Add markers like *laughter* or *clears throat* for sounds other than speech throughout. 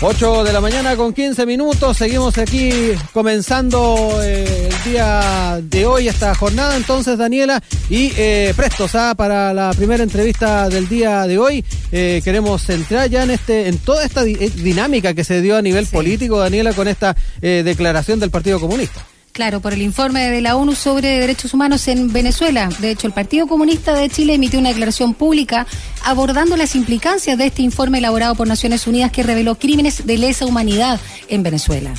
8 de la mañana con 15 minutos, seguimos aquí comenzando eh, el día de hoy esta jornada entonces Daniela y eh, prestos ¿ah? para la primera entrevista del día de hoy. Eh, queremos entrar ya en este en toda esta dinámica que se dio a nivel político Daniela con esta declaración del Partido Comunista. Claro, por el informe de la ONU sobre derechos humanos en Venezuela. De hecho, el Partido Comunista de Chile emitió una declaración pública abordando las implicancias de este informe elaborado por Naciones Unidas que reveló crímenes de lesa humanidad en Venezuela.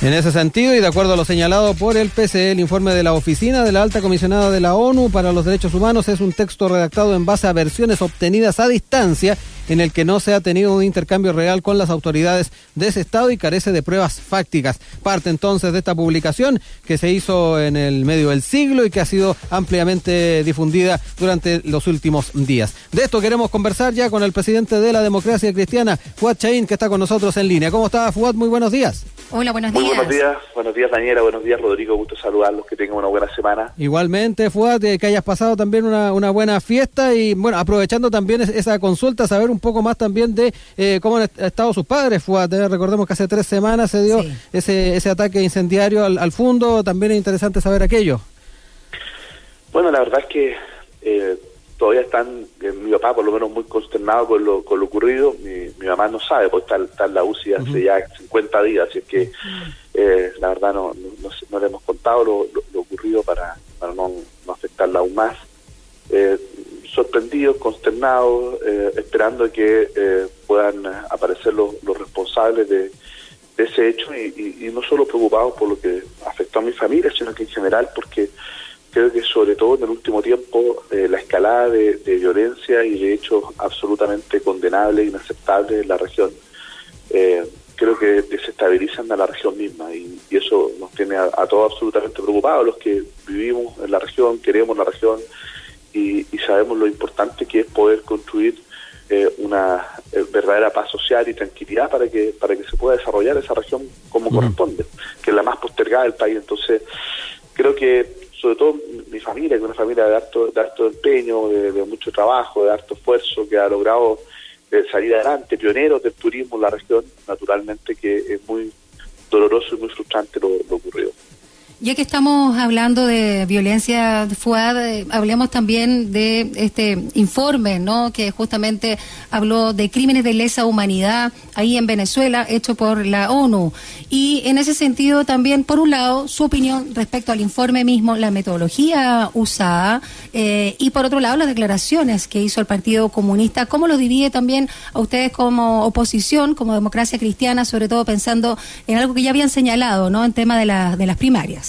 En ese sentido, y de acuerdo a lo señalado por el PCE, el informe de la Oficina de la Alta Comisionada de la ONU para los Derechos Humanos es un texto redactado en base a versiones obtenidas a distancia en el que no se ha tenido un intercambio real con las autoridades de ese Estado y carece de pruebas fácticas. Parte entonces de esta publicación que se hizo en el medio del siglo y que ha sido ampliamente difundida durante los últimos días. De esto queremos conversar ya con el presidente de la democracia cristiana, Fuad Chaín, que está con nosotros en línea. ¿Cómo está, Fuad? Muy buenos días. Hola, buenos días. Muy buenos días, buenos días Daniela, buenos días Rodrigo, gusto saludarlos, que tengan una buena semana. Igualmente, Fuad, que hayas pasado también una, una buena fiesta y bueno, aprovechando también esa consulta, saber un poco más también de eh, cómo han estado sus padres. Fue, recordemos que hace tres semanas se dio ese, ese ataque incendiario al, al, fondo. También es interesante saber aquello. Bueno, la verdad es que eh, todavía están, eh, mi papá por lo menos muy consternado con lo, con lo ocurrido. Mi, mi mamá no sabe, porque está, en la UCI hace ya 50 días, así es que la verdad no, no, le hemos contado lo, lo, ocurrido para, para no, afectarla aún más. Eh, sorprendidos, consternados, eh, esperando que eh, puedan aparecer los, responsables de, ese hecho y, no solo preocupados por lo que afectó a mi familia, sino que en general porque creo que sobre todo en el último tiempo eh, escalada de, violencia y de hechos absolutamente condenables e inaceptables en la región creo que desestabilizan a la región misma y, eso nos tiene a, a todos absolutamente preocupados, los que vivimos en la región, queremos la región, y, sabemos lo importante que es poder construir eh, una eh, verdadera paz social y tranquilidad para que para que se pueda desarrollar esa región como corresponde, que es la más postergada del país. Entonces, creo que sobre todo mi familia, que es una familia de harto, de harto empeño, de, mucho trabajo, de harto esfuerzo, que ha logrado eh, salir adelante, pioneros del turismo en la región, naturalmente que es muy doloroso y muy frustrante lo ocurrido. Ya que estamos hablando de violencia de FUAD, eh, hablemos también de este informe, ¿no? Que justamente habló de crímenes de lesa humanidad ahí en Venezuela, hecho por la ONU. Y en ese sentido también, por un lado, su opinión respecto al informe mismo, la metodología usada, eh, y por otro lado, las declaraciones que hizo el Partido Comunista. ¿Cómo lo divide también a ustedes como oposición, como democracia cristiana, sobre todo pensando en algo que ya habían señalado, ¿no? En tema de, la, de las primarias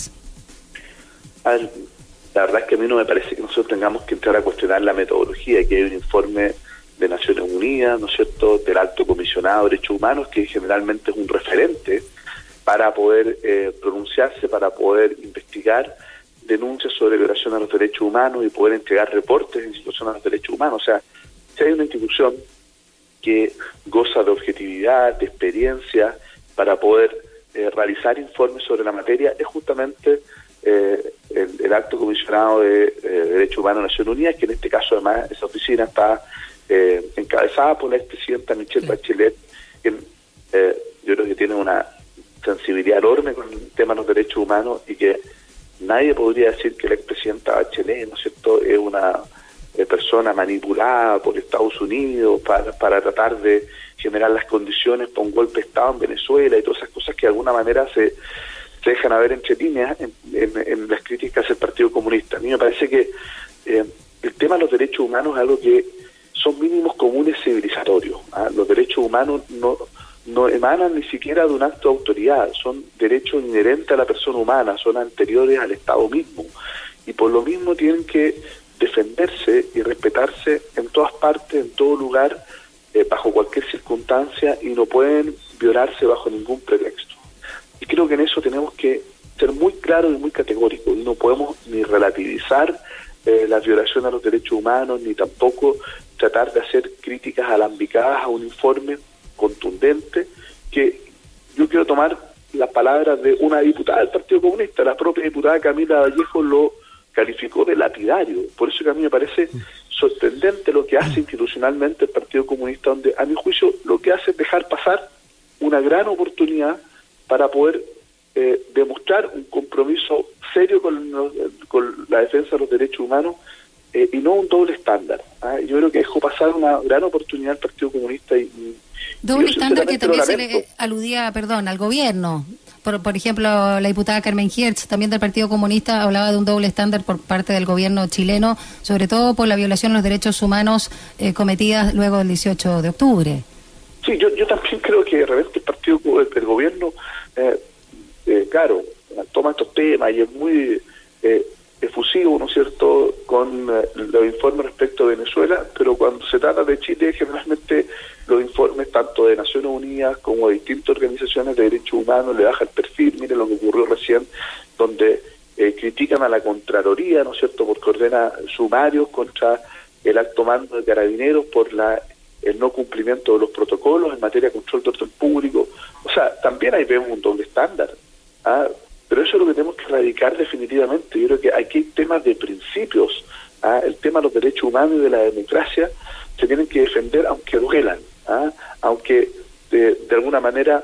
la verdad es que a mí no me parece que nosotros tengamos que entrar a cuestionar la metodología, que hay un informe de Naciones Unidas, ¿no es cierto?, del Alto Comisionado de Derechos Humanos, que generalmente es un referente para poder eh, pronunciarse, para poder investigar denuncias sobre violación a los derechos humanos y poder entregar reportes en situación a los derechos humanos. O sea, si hay una institución que goza de objetividad, de experiencia, para poder eh, realizar informes sobre la materia, es justamente eh, el, alto comisionado de eh, Derechos Humanos de Naciones Unidas, que en este caso además esa oficina está eh, encabezada por la expresidenta Michelle Bachelet, que eh, yo creo que tiene una sensibilidad enorme con el tema de los derechos humanos y que nadie podría decir que la expresidenta Bachelet, ¿no es cierto?, es una persona manipulada por Estados Unidos para, para tratar de generar las condiciones para un golpe de Estado en Venezuela y todas esas cosas que de alguna manera se se dejan a ver entre líneas en, las críticas al Partido Comunista. A mí me parece que eh, el tema de los derechos humanos es algo que son mínimos comunes civilizatorios. ¿ah? Los derechos humanos no, no emanan ni siquiera de un acto de autoridad, son derechos inherentes a la persona humana, son anteriores al Estado mismo. Y por lo mismo tienen que defenderse y respetarse en todas partes, en todo lugar, eh, bajo cualquier circunstancia y no pueden violarse bajo ningún pretexto. Y creo que en eso tenemos que ser muy claros y muy categóricos. No podemos ni relativizar eh, la violación a los derechos humanos, ni tampoco tratar de hacer críticas alambicadas a un informe contundente que yo quiero tomar las palabras de una diputada del Partido Comunista, la propia diputada Camila Vallejo lo calificó de lapidario. Por eso que a mí me parece sorprendente lo que hace institucionalmente el Partido Comunista, donde a mi juicio lo que hace es dejar pasar una gran oportunidad para poder eh, demostrar un compromiso serio con, con, la defensa de los derechos humanos eh, y no un doble estándar. ¿ah? Yo creo que dejó pasar una gran oportunidad al Partido Comunista y, Doble estándar que también se le aludía, perdón, al gobierno. Por, por ejemplo, la diputada Carmen Giertz, también del Partido Comunista, hablaba de un doble estándar por parte del gobierno chileno, sobre todo por la violación de los derechos humanos eh, cometidas luego del 18 de octubre. Sí, yo, yo también creo que de repente el partido, el, gobierno, eh, eh, claro, toma estos temas y es muy eh, efusivo, ¿no es cierto?, con los informes respecto a Venezuela, pero cuando se trata de Chile, generalmente los informes tanto de Naciones Unidas como de distintas organizaciones de derechos humanos le baja el perfil, mire lo que ocurrió recién, donde critican a la Contraloría, ¿no es cierto?, porque ordena sumarios contra el alto mando de carabineros por la el no cumplimiento de los protocolos en materia de control de orden público. O sea, también ahí vemos un doble estándar. ¿ah? Pero eso es lo que tenemos que erradicar definitivamente. Yo creo que aquí hay temas de principios. ¿ah? El tema de los derechos humanos y de la democracia se tienen que defender aunque duelan, ¿ah? aunque de, de, alguna manera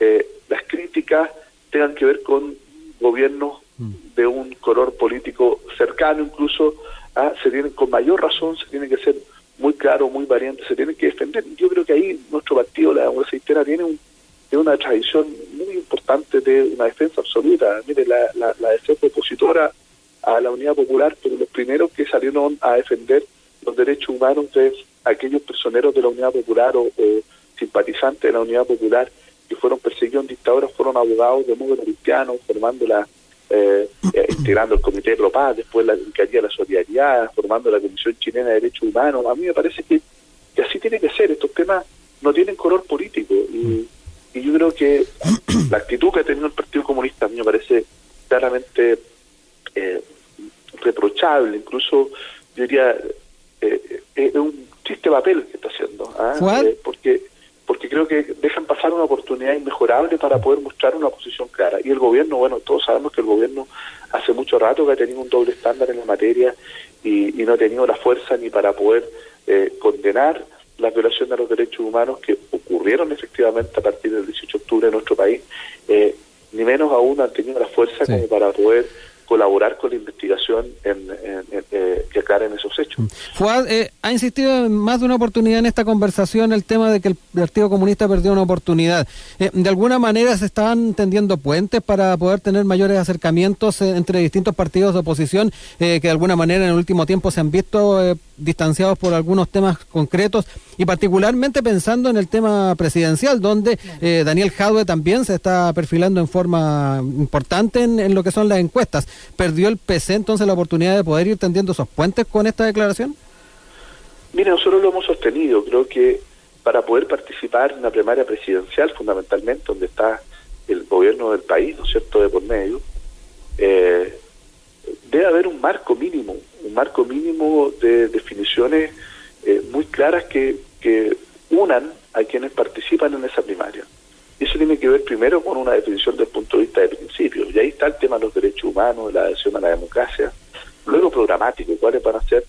eh, las críticas tengan que ver con gobiernos mm. de un color político cercano incluso, se tienen con mayor razón se tienen que ser claro, muy variante, se tiene que defender. Yo creo que ahí nuestro partido, la democracia tiene, un, una tradición muy importante de una defensa absoluta. Mire, la, la, la defensa opositora a la Unidad Popular, pero los primeros que salieron a defender los derechos humanos de aquellos personeros de la Unidad Popular o, simpatizantes de la Unidad Popular que fueron perseguidos en dictaduras fueron abogados de modo cristiano, formando la eh, eh, integrando el Comité de Paz, después la Secretaría de la Solidaridad, formando la Comisión Chilena de Derechos Humanos. A mí me parece que, que así tiene que ser. Estos temas no tienen color político. Y, y yo creo que la actitud que ha tenido el Partido Comunista a mí me parece claramente eh, reprochable. Incluso, yo diría, eh, es un triste papel que está haciendo. ¿ah? porque porque creo que dejan pasar una oportunidad inmejorable para poder mostrar una posición clara. Y el gobierno, bueno, todos sabemos que el gobierno hace mucho rato que ha tenido un doble estándar en la materia y, no ha tenido la fuerza ni para poder eh, condenar la violación de los derechos humanos que ocurrieron efectivamente a partir del 18 de octubre en nuestro país, eh, ni menos aún han tenido la fuerza como para poder colaborar con la investigación en, eh, que aclaren esos hechos. Fuad, eh, ha insistido en más de una oportunidad en esta conversación el tema de que el Partido Comunista perdió una oportunidad. Eh, ¿De alguna manera se están tendiendo puentes para poder tener mayores acercamientos entre distintos partidos de oposición que de alguna manera en el último tiempo se han visto distanciados por algunos temas concretos y particularmente pensando en el tema presidencial, donde Daniel Jadwe también se está perfilando en forma importante en lo que son las encuestas? ¿Perdió el PC entonces la oportunidad de poder ir tendiendo esos puentes con esta declaración? Mire, nosotros lo hemos sostenido. Creo que para poder participar en una primaria presidencial, fundamentalmente, donde está el gobierno del país, ¿no es cierto?, de por medio, eh, debe haber un marco mínimo, un marco mínimo de definiciones eh, muy claras que, que unan a quienes participan en esa primaria. Eso tiene que ver primero con una definición del punto de vista de principios, y ahí está el tema de los derechos humanos, la adhesión a la democracia, luego programático, cuáles van a ser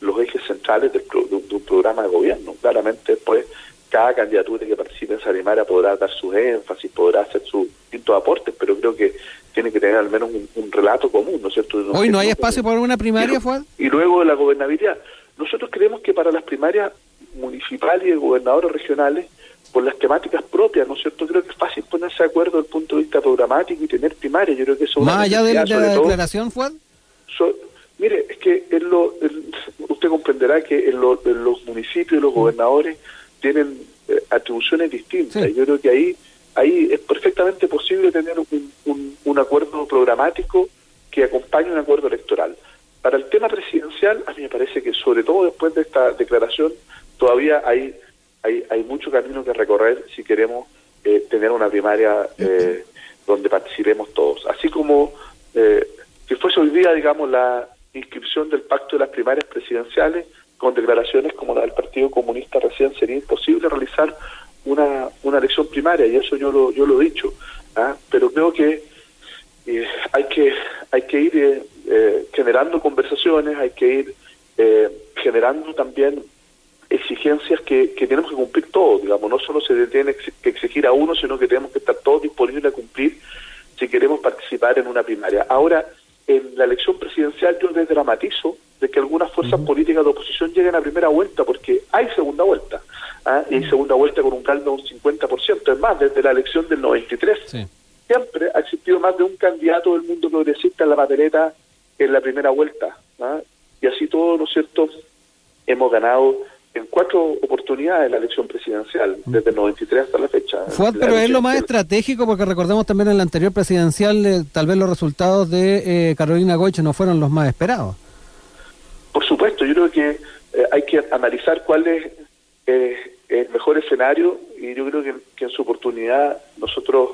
los ejes centrales de, un programa de gobierno. Claramente, después, cada candidatura que participe en esa primaria podrá dar sus énfasis, podrá hacer sus distintos aportes, pero creo que tiene que tener al menos un, relato común, ¿no es cierto? ¿Hoy no hay espacio para una primaria, Fuad? Y luego la gobernabilidad. Nosotros creemos que para las primarias municipales y de gobernadores regionales por las temáticas propias, ¿no es cierto? Creo que es fácil ponerse de acuerdo desde el punto de vista programático y tener primaria. Yo creo que eso Más allá de, la declaración, Juan. mire, es que lo, usted comprenderá que en, los municipios los mm. gobernadores tienen eh, atribuciones distintas. Yo creo que ahí ahí es perfectamente posible tener un, un acuerdo programático que acompañe un acuerdo electoral. Para el tema presidencial, a mí me parece que sobre todo después de esta declaración, todavía hay hay, hay mucho camino que recorrer si queremos eh, tener una primaria eh, donde participemos todos. Así como eh, que fuese hoy día, digamos, la inscripción del pacto de las primarias presidenciales, con declaraciones como la del Partido Comunista recién, sería imposible realizar una, una elección primaria, y eso yo lo, yo lo he dicho. ¿ah? Pero creo que hay que hay que ir generando conversaciones, hay que ir generando también exigencias que, que, tenemos que cumplir todos, digamos, no solo se tiene que exigir a uno, sino que tenemos que estar todos disponibles a cumplir si queremos participar en una primaria. Ahora, en la elección presidencial yo desdramatizo de que algunas fuerzas políticas de oposición lleguen a primera vuelta, porque hay segunda vuelta, ¿ah? y segunda vuelta con un caldo de un 50%, es más, desde la elección del 93. Siempre ha existido más de un candidato del mundo progresista en la papeleta en la primera vuelta, ¿ah? y así todo, ¿no es cierto?, hemos ganado en cuatro oportunidades la elección presidencial, desde el 93 hasta la fecha. pero es lo más estratégico porque recordemos también en la anterior presidencial, eh, tal vez los resultados de eh, Carolina Goich no fueron los más esperados. Por supuesto, yo creo que eh, hay que analizar cuál es el mejor escenario y yo creo que, en su oportunidad nosotros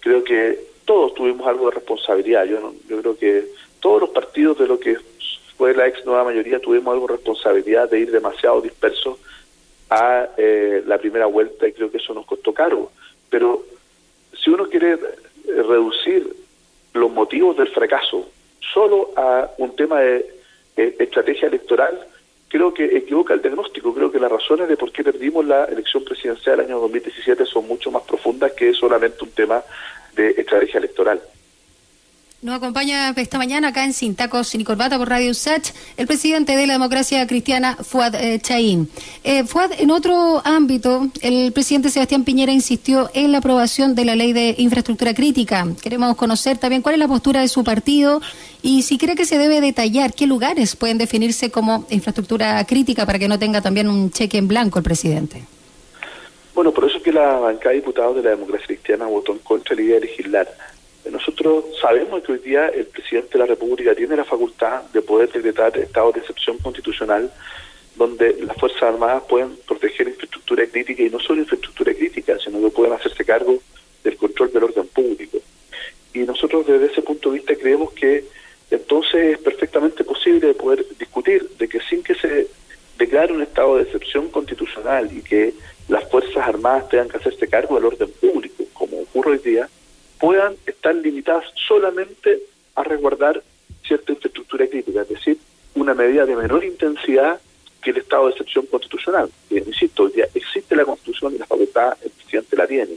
creo que todos tuvimos algo de responsabilidad. Yo, yo creo que todos los partidos de lo que fue la ex nueva mayoría tuvimos algo responsabilidad de ir demasiado dispersos a eh, la primera vuelta y creo que eso nos costó caro. Pero si uno quiere eh, reducir los motivos del fracaso solo a un tema de estrategia electoral, creo que equivoca el diagnóstico. Creo que las razones de por qué perdimos la elección presidencial del año 2017 son mucho más profundas que solamente un tema de estrategia electoral. Nos acompaña esta mañana acá en Sin Tacos ni Corbata por Radio Sach el presidente de la democracia cristiana, Fuad eh, Chaín. Eh, Fuad, en otro ámbito, el presidente Sebastián Piñera insistió en la aprobación de la ley de infraestructura crítica. Queremos conocer también cuál es la postura de su partido y si cree que se debe detallar qué lugares pueden definirse como infraestructura crítica para que no tenga también un cheque en blanco el presidente. Bueno, por eso es que la bancada de diputados de la democracia cristiana votó en contra de la idea de legislar nosotros sabemos que hoy día el presidente de la República tiene la facultad de poder decretar estado de excepción constitucional donde las Fuerzas Armadas pueden proteger infraestructura crítica y no solo infraestructura crítica, sino que pueden hacerse cargo del control del orden público. Y nosotros desde ese punto de vista creemos que entonces es perfectamente posible poder discutir de que sin que se declare un estado de excepción constitucional y que las Fuerzas Armadas tengan que hacerse cargo del orden público, como ocurre hoy día, puedan estar limitadas solamente a resguardar cierta infraestructura crítica, es decir, una medida de menor intensidad que el estado de excepción constitucional. insisto, ya existe la Constitución y la facultad, el presidente la tiene.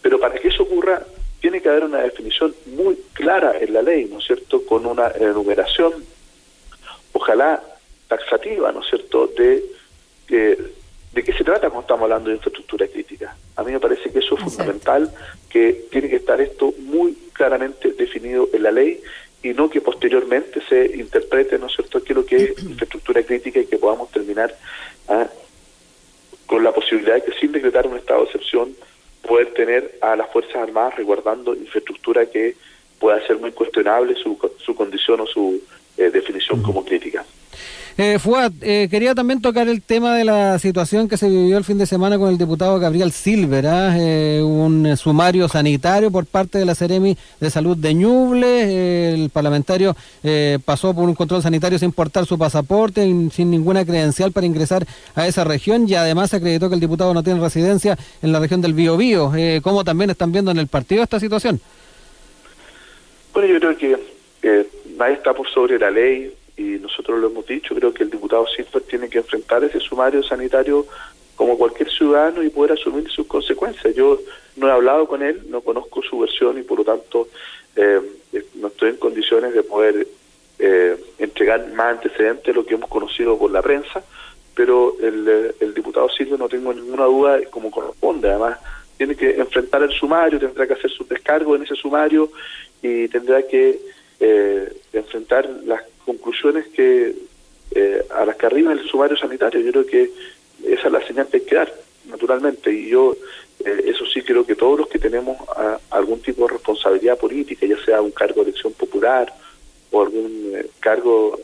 Pero para que eso ocurra, tiene que haber una definición muy clara en la ley, ¿no es cierto?, con una enumeración, ojalá taxativa, ¿no es cierto?, de, de, de qué se trata cuando estamos hablando de infraestructura crítica. A mí me parece que eso es fundamental, que tiene que estar esto muy claramente definido en la ley y no que posteriormente se interprete, ¿no es cierto?, qué es lo que es *clears throat* infraestructura crítica y que podamos terminar ¿ah? con la posibilidad de que sin decretar un estado de excepción poder tener a las Fuerzas Armadas resguardando infraestructura que pueda ser muy cuestionable su, su condición o su eh, definición como crítica. Eh, Fuad, eh, quería también tocar el tema de la situación que se vivió el fin de semana con el diputado Gabriel Silver, ¿ah? eh, un sumario sanitario por parte de la Seremi de Salud de Ñuble. el parlamentario eh, pasó por un control sanitario sin portar su pasaporte, sin ninguna credencial para ingresar a esa región y además se acreditó que el diputado no tiene residencia en la región del Biobío. Eh, ¿Cómo también están viendo en el partido esta situación? Bueno, yo creo que nadie está por sobre la ley y nosotros lo hemos dicho, creo que el diputado Silver tiene que enfrentar ese sumario sanitario como cualquier ciudadano y poder asumir sus consecuencias. Yo no he hablado con él, no conozco su versión y por lo tanto eh, no estoy en condiciones de poder eh, entregar más antecedentes de lo que hemos conocido por la prensa, pero el, el diputado Silver no tengo ninguna duda como corresponde, además tiene que enfrentar el sumario, tendrá que hacer su descargo en ese sumario y tendrá que eh, enfrentar las conclusiones que eh, a las que arriba el sumario sanitario. Yo creo que esa es la señal que hay que dar, naturalmente. Y yo, eh, eso sí, creo que todos los que tenemos algún tipo de responsabilidad política, ya sea un cargo de elección popular o algún eh, cargo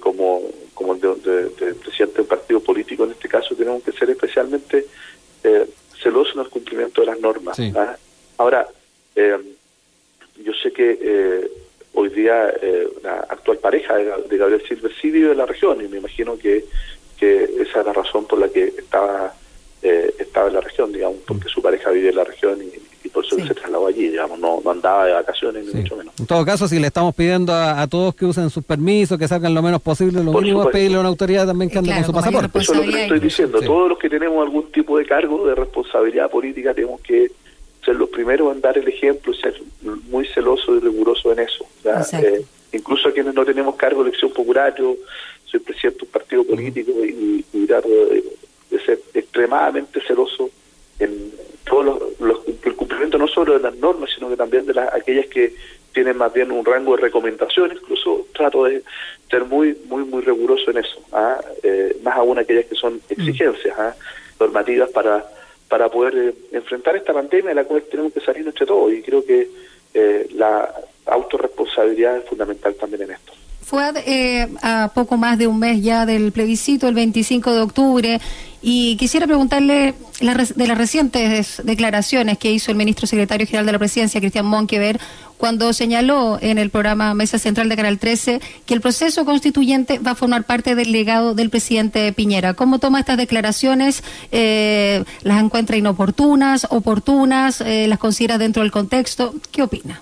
como, como el de, presidente de un partido político, en este caso, tenemos que ser especialmente celosos en el cumplimiento de las normas. ¿ah? Ahora, yo sé que hoy día eh, la actual pareja de, Gabriel Silver sí vive en la región y me imagino que, que esa es la razón por la que estaba, eh, estaba en la región, digamos, porque su pareja vivía en la región y, por eso se trasladó allí, digamos, no, no andaba de vacaciones ni mucho menos. En todo caso, si le estamos pidiendo a, todos que usen sus permisos, que salgan lo menos posible, lo mínimo es pedirle a una autoridad también que ande con su pasaporte. Eso es lo que le estoy diciendo, todos los que tenemos algún tipo de cargo de responsabilidad política tenemos que ser los primeros en dar el ejemplo y ser muy celoso y riguroso en eso. Eh, incluso a quienes no tenemos cargo de elección popular, yo soy presidente de un partido político y, y trato de, ser extremadamente celoso en todos los, el cumplimiento no solo de las normas, sino que también de las aquellas que tienen más bien un rango de recomendación, incluso trato de ser muy muy muy riguroso en eso, ¿ah? eh, más aún aquellas que son exigencias ¿ah? normativas para para poder eh, enfrentar esta pandemia de la cual tenemos que salir entre todos y creo que eh, la autorresponsabilidad es fundamental también en esto. Fue eh, a poco más de un mes ya del plebiscito, el 25 de octubre, y quisiera preguntarle de las recientes declaraciones que hizo el ministro secretario general de la presidencia, Cristian Monkever, cuando señaló en el programa Mesa Central de Canal 13 que el proceso constituyente va a formar parte del legado del presidente Piñera. ¿Cómo toma estas declaraciones? Eh, ¿Las encuentra inoportunas, oportunas? Eh, ¿Las considera dentro del contexto? ¿Qué opina?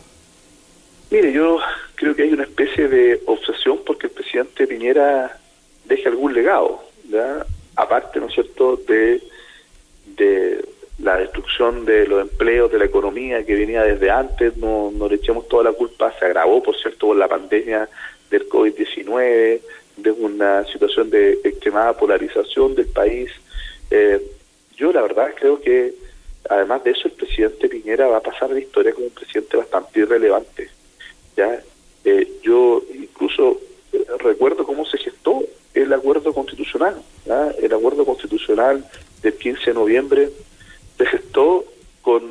Mire, yo creo que hay una especie de obsesión porque el presidente Piñera deje algún legado, aparte, ¿no es cierto?, de, de la destrucción de los empleos, de la economía que venía desde antes, no, no le echemos toda la culpa, se agravó, por cierto, por la pandemia del COVID-19, de una situación de extremada polarización del país. Eh, yo la verdad creo que además de eso el presidente Piñera va a pasar la historia como un presidente bastante irrelevante. Ya eh, Yo incluso eh, recuerdo cómo se gestó el acuerdo constitucional. El acuerdo constitucional del 15 de noviembre se gestó con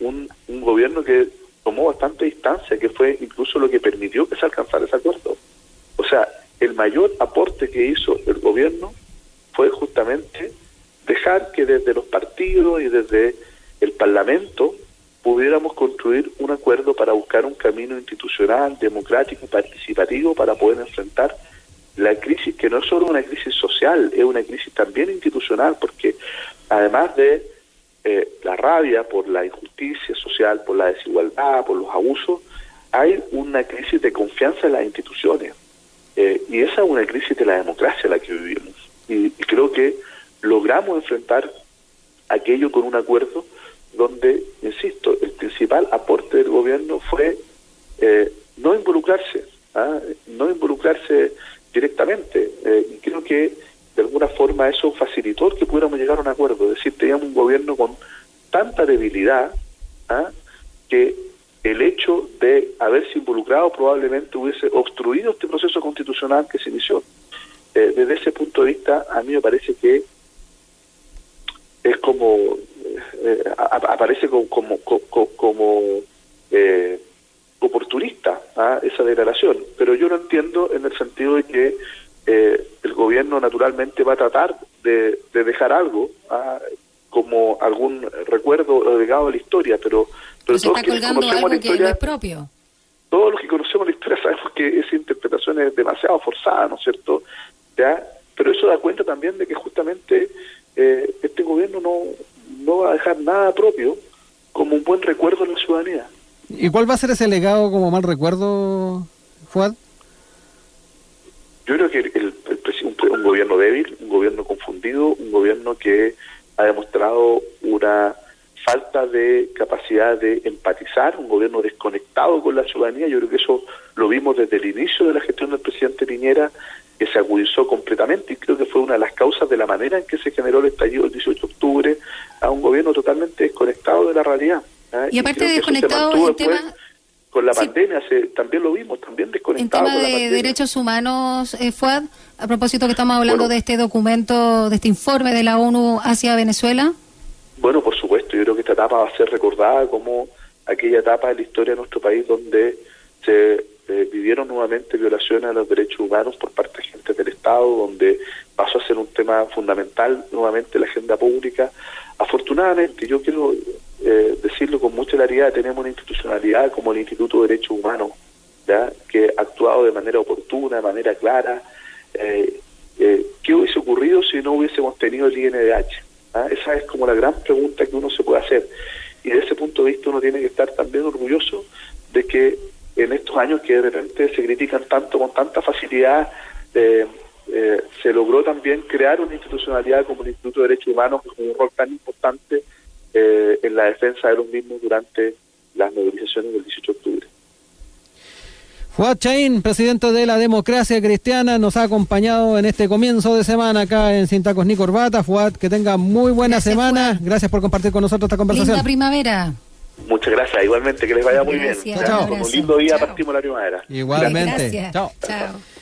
un, un gobierno que tomó bastante distancia, que fue incluso lo que permitió que se alcanzara ese acuerdo. O sea, el mayor aporte que hizo el gobierno fue justamente dejar que desde los partidos y desde el Parlamento pudiéramos construir un acuerdo para buscar un camino institucional, democrático, participativo para poder enfrentar la crisis, que no es solo una crisis social, es una crisis también institucional, porque además de eh, la rabia por la injusticia social, por la desigualdad, por los abusos, hay una crisis de confianza en las instituciones. Eh, y esa es una crisis de la democracia la que vivimos. y creo que logramos enfrentar aquello con un acuerdo donde, insisto, el principal aporte del gobierno fue eh, no involucrarse, ¿ah? no involucrarse directamente. Eh, y creo que de alguna forma eso facilitó que pudiéramos llegar a un acuerdo. Es decir, teníamos un gobierno con tanta debilidad ¿ah? que el hecho de haberse involucrado probablemente hubiese obstruido este proceso constitucional que se inició. Eh, desde ese punto de vista, a mí me parece que es como eh, aparece como, como, como, eh, oportunista ¿ah? esa declaración, pero yo lo entiendo en el sentido de que eh, el gobierno naturalmente va a tratar de, dejar algo ¿ah? como algún recuerdo legado de la historia, pero, pero todos que conocemos la historia, propio. Todos los que conocemos la historia *laughs* sabemos que esa interpretación es demasiado forzada, ¿no es cierto? ¿Ya? Pero eso da cuenta también de que justamente este gobierno no, no va a dejar nada propio como un buen recuerdo en la ciudadanía. ¿Y cuál va a ser ese legado como mal recuerdo, Fuad? Yo creo que el, un, gobierno débil, un gobierno confundido, un gobierno que ha demostrado una falta de capacidad de empatizar, un gobierno desconectado con la ciudadanía. Yo creo que eso lo vimos desde el inicio de la gestión del presidente Piñera, que se agudizó completamente y creo que fue una de las causas de la manera en que se generó el estallido el 18 de octubre a un gobierno totalmente desconectado de la realidad. ¿Ah? Y, aparte de desconectado el tema... Con la pandemia se, también lo vimos, también desconectado. En tema de derechos humanos, eh, Fuad, a propósito que estamos hablando de este documento, de este informe de la ONU hacia Venezuela. Bueno, por supuesto, yo creo que esta etapa va a ser recordada como aquella etapa de la historia de nuestro país donde se eh, vivieron nuevamente violaciones a los derechos humanos por parte de gente del Estado, donde pasó a ser un tema fundamental nuevamente la agenda pública. Afortunadamente, yo quiero eh, decirlo con mucha claridad, tenemos una institucionalidad como el Instituto de Derechos Humanos, ¿ya? que ha actuado de manera oportuna, de manera clara. Eh, ¿Qué hubiese ocurrido si no hubiésemos tenido el INDH? ¿Ah? Esa es como la gran pregunta que uno se puede hacer. Y de ese punto de vista uno tiene que estar también orgulloso de que en estos años que de repente se critican tanto con tanta facilidad, eh, eh, se logró también crear una institucionalidad como el Instituto de Derechos Humanos con un rol tan importante eh, en la defensa de los mismos durante las movilizaciones del 18 de octubre. Fuad Chaín, presidente de la democracia cristiana, nos ha acompañado en este comienzo de semana acá en Cintacos ni Corbata. Fuad, que tenga muy buena semana. Gracias por compartir con nosotros esta conversación. Linda primavera. Muchas gracias, igualmente, que les vaya muy bien. Chao. Con un lindo día partimos la primavera. Igualmente. Gracias. Chao. Chao.